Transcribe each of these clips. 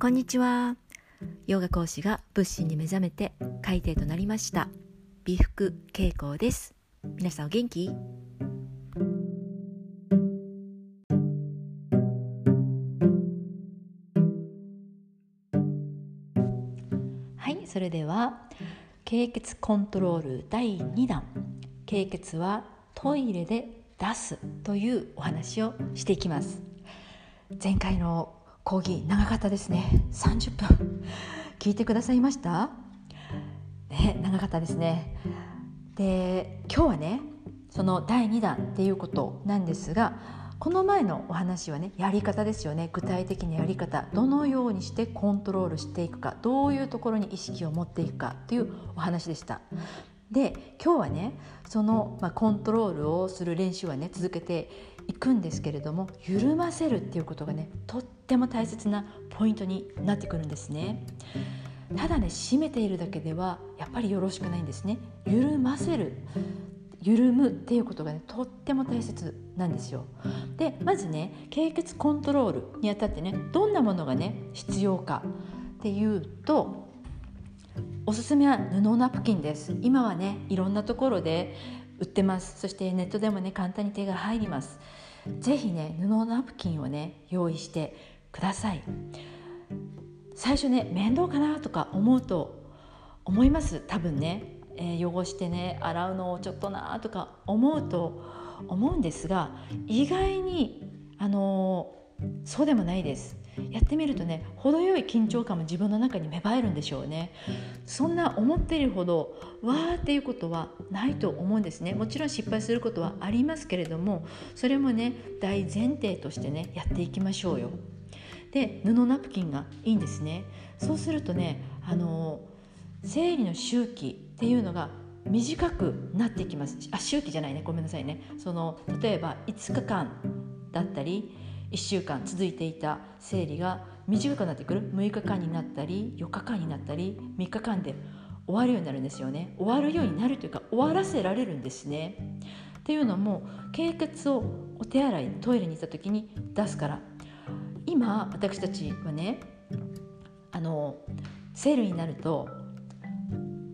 こんにちは。ヨガ講師が仏心に目覚めて海底となりました。美福恵子です。皆さんお元気？はいそれでは経血コントロール第2弾。経血はトイレで出すというお話をしていきます。前回の講義長かったですね。30分。聞いてくださいました？ね長かったですね。で今日はねその第2弾っていうことなんですがこの前のお話はねやり方ですよね。具体的なやり方。どのようにしてコントロールしていくか。どういうところに意識を持っていくかというお話でしたで今日はねその、まあ、コントロールをする練習はね続けていくんですけれども緩ませるっていうことがねとっても大切なポイントになってくるんですね。ただね締めているだけではやっぱりよろしくないんですね。緩ませる緩むっていうことがねとっても大切なんですよ。でまずね経血コントロールにあたってねどんなものがね必要かっていうとおすすめは布ナプキンです。今はねいろんなところで売ってます。そしてネットでもね簡単に手が入ります。是非ね布ナプキンをね用意してください。最初ね面倒かなとか思うと思います。多分ね、えー、汚してね洗うのをちょっとなとか思うと思うんですが意外にあのー、そうでもないです。やってみるとね程よい緊張感も自分の中に芽生えるんでしょうね。そんな思っているほどわーっていうことはないと思うんですね。もちろん失敗することはありますけれどもそれもね大前提としてねやっていきましょうよ。で布ナプキンがいいんですね。そうするとねあの生理の周期っていうのが短くなってきます。あ周期じゃないね。ごめんなさいね。その例えば5日間だったり1週間続いていた生理が短くなってくる。6日間になったり4日間になったり3日間で終わるようになるんですよね。終わるようになるというか終わらせられるんですね。っていうのも経血をお手洗いトイレに行った時に出すから。今私たちはねあの生理になると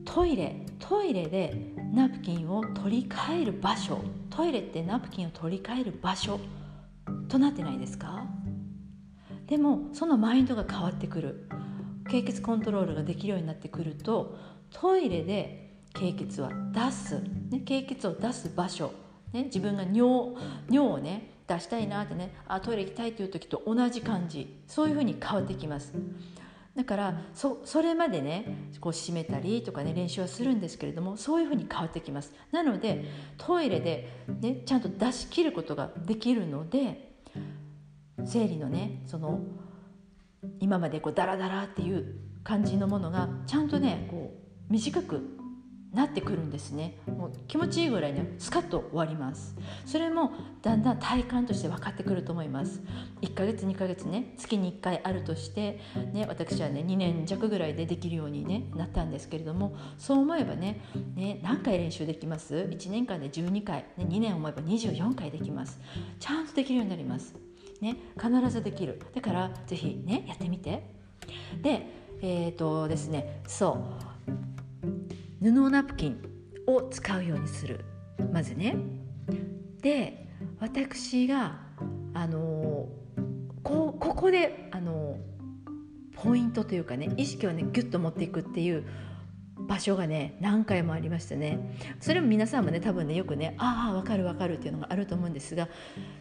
トイレトイレでナプキンを取り替える場所。トイレってナプキンを取り替える場所。となってないですか？でもそのマインドが変わってくる。経血コントロールができるようになってくるとトイレで経血は出す、ね、経血を出す場所、ね、自分が尿尿をね出したいなってねあトイレ行きたいという時と同じ感じ。そういうふうに変わってきます。だからそそれまでねこう締めたりとかね練習はするんですけれどもそういうふうに変わってきます。なのでトイレで、ね、ちゃんと出し切ることができるので生理のねその今までこうダラダラっていう感じのものがちゃんとねこう短くなってくるんですね。もう気持ちいいぐらいねスカッと終わります。それもだんだん体感として分かってくると思います。1ヶ月2ヶ月ね月に1回あるとしてね私はね2年弱ぐらいでできるように、ね、なったんですけれどもそう思えばねね何回練習できます？1年間で12回、ね、2年思えば24回できます。ちゃんとできるようになります。ね、必ずできる。だからぜひねやってみて。でえっ、ー、とですねそう。布ナプキンを使うようにする。まずね。で私があのこここであのポイントというかね意識をねギュッと持っていくっていう場所がね何回もありましてね。それも皆さんもね多分ねよくねああ分かる分かるっていうのがあると思うんですが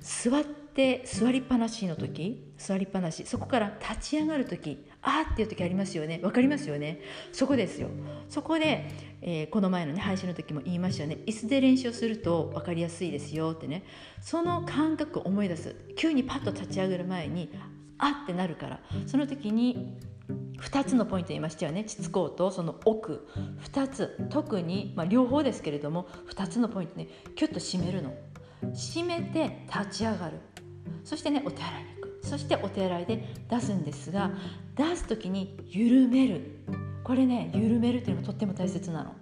座って座りっぱなしの時座りっぱなしそこから立ち上がる時あっていう時ありますよね。分かりますよね。そこですよ。そこで、えー、この前のね配信の時も言いましたよね。椅子で練習すると分かりやすいですよってね。その感覚を思い出す。急にパッと立ち上がる前にあってなるから。その時に2つのポイント言いましたよね。膣口とその奥。2つ。特に、まあ、両方ですけれども2つのポイントねキュッと締めるの。締めて立ち上がる。そしてねお手洗いに行く。そしてお手洗いで出すんですが出す時に緩める。これね緩めるっていうのがとっても大切なの。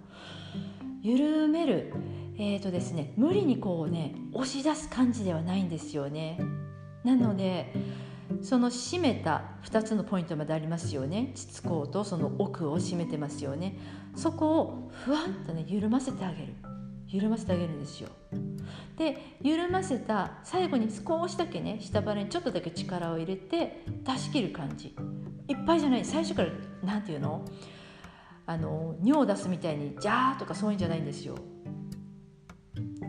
緩めるえーとですね無理にこうね押し出す感じではないんですよね。なのでその締めた2つのポイントまでありますよね。膣口とその奥を締めてますよね。そこをふわっとね緩ませてあげる。緩ませてあげるんですよ。で緩ませた最後に少しだけね下腹にちょっとだけ力を入れて出し切る感じ。いっぱいじゃない最初から何て言うの？あの尿を出すみたいにジャーとかそういうんじゃないんですよ。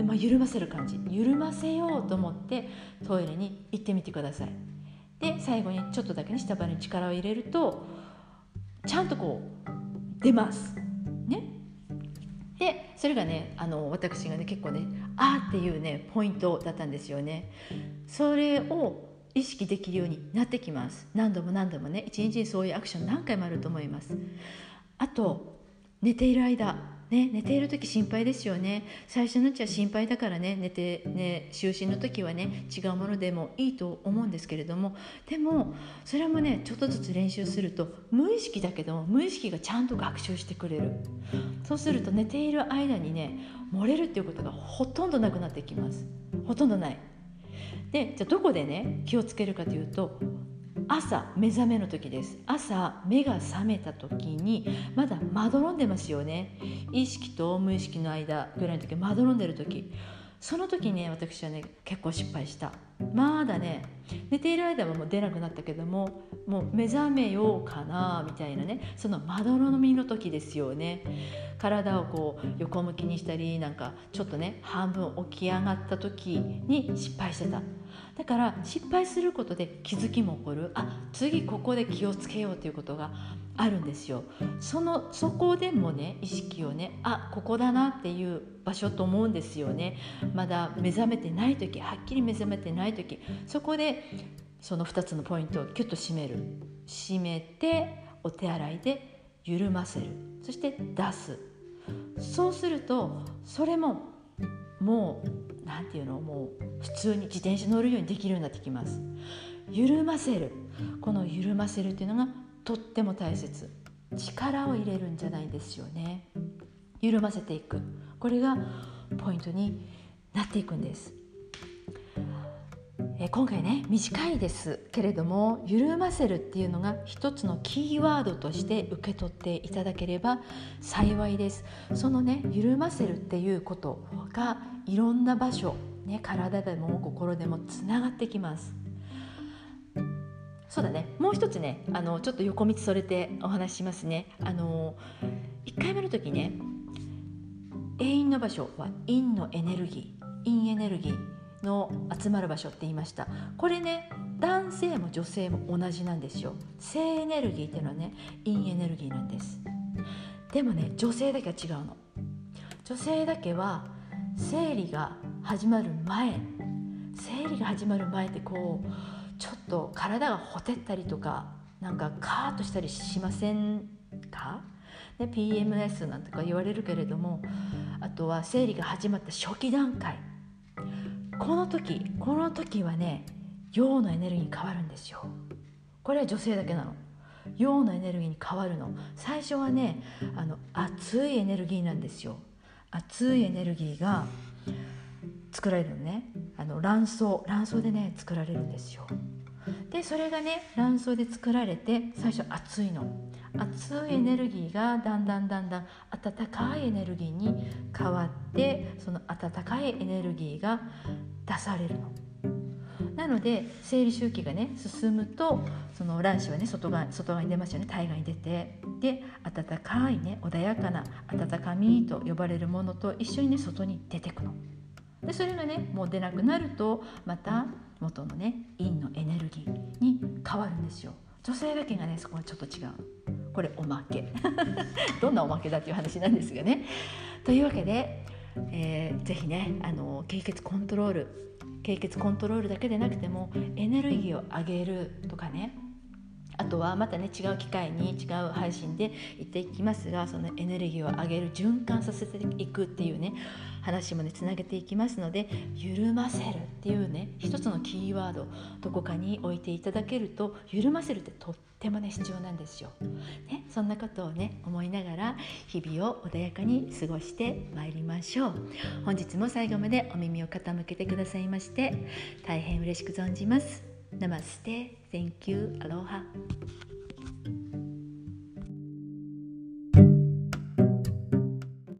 まあ、緩ませる感じ。緩ませようと思ってトイレに行ってみてください。で最後にちょっとだけね下腹に力を入れるとちゃんとこう出ます。それがねあの私がね結構ねあーっていうねポイントだったんですよね。それを意識できるようになってきます。何度も何度もね一日にそういうアクション何回もあると思います。あと寝ている間ね、寝ている時心配ですよね。最初のうちは心配だからね寝てね就寝の時はね違うものでもいいと思うんですけれども。でもそれもねちょっとずつ練習すると無意識だけど無意識がちゃんと学習してくれる。そうすると寝ている間にね漏れるっていうことがほとんどなくなってきます。ほとんどない。でじゃあどこでね気をつけるかというと朝目覚めの時です。朝目が覚めた時にまだまどろんでますよね。意識と無意識の間ぐらいの時まどろんでる時。その時ね私はね結構失敗した。まだね寝ている間はもう出なくなったけどももう目覚めようかなみたいなねそのまどろみの時ですよね。体をこう横向きにしたりなんかちょっとね半分起き上がった時に失敗してた。だから失敗することで気づきも起こる。あ次ここで気をつけようということがあるんですよ。そのそこでもね意識をねあここだなっていう場所と思うんですよね。まだ目覚めてない時はっきり目覚めてない時そこでその2つのポイントをキュッと締める。締めてお手洗いで緩ませる。そして出す。そうするとそれももう何て言うのもう普通に自転車乗るようにできるようになってきます。緩ませる。この緩ませるっていうのがとっても大切。力を入れるんじゃないですよね。緩ませていく。これがポイントになっていくんです。え今回ね短いですけれども緩ませるっていうのが一つのキーワードとして受け取っていただければ幸いです。そのね緩ませるっていうことがいろんな場所、ね、体でも心でもつながってきます。そうだね。もう一つねあのちょっと横道それてお話ししますね。あの1回目の時ね永遠の場所は陰のエネルギー陰エネルギー。の集まる場所って言いました。これね男性も女性も同じなんですよ。性エネルギーっていうのはね陰エネルギーなんです。でもね女性だけは違うの。女性だけは生理が始まる前生理が始まる前ってこうちょっと体がほてったりとかなんかカーッとしたりしませんか、ね、PMS なんてか言われるけれどもあとは生理が始まった初期段階。この時この時はね陽のエネルギーに変わるんですよ。これは女性だけなの。陽のエネルギーに変わるの。最初はねあの熱いエネルギーなんですよ。熱いエネルギーが作られるのね。あの卵巣。卵巣でね作られるんですよ。でそれがね卵巣で作られて最初熱いの。熱いエネルギーがだんだんだんだん温かいエネルギーに変わってその温かいエネルギーが出されるの。なので生理周期がね進むとその卵子はね外側外側に出ますよね体外に出てで温かいね穏やかな温かみと呼ばれるものと一緒にね外に出てくの。でそれがねもう出なくなるとまた元のね陰のエネルギーに変わるんですよ。女性だけがねそこはちょっと違うこれおまけ。どんなおまけだっていう話なんですがね。というわけで、えー、ぜひねあの経血コントロール経血コントロールだけでなくてもエネルギーを上げるとかね。あとはまたね違う機会に違う配信で言っていきますがそのエネルギーを上げる循環させていくっていうね話もねつなげていきますので緩ませるっていうね一つのキーワードどこかに置いていただけると緩ませるってとってもね必要なんですよ。ね、そんなことをね思いながら日々を穏やかに過ごしてまいりましょう。本日も最後までお耳を傾けてくださいまして大変嬉しく存じます。Namaste, thank you, aloha.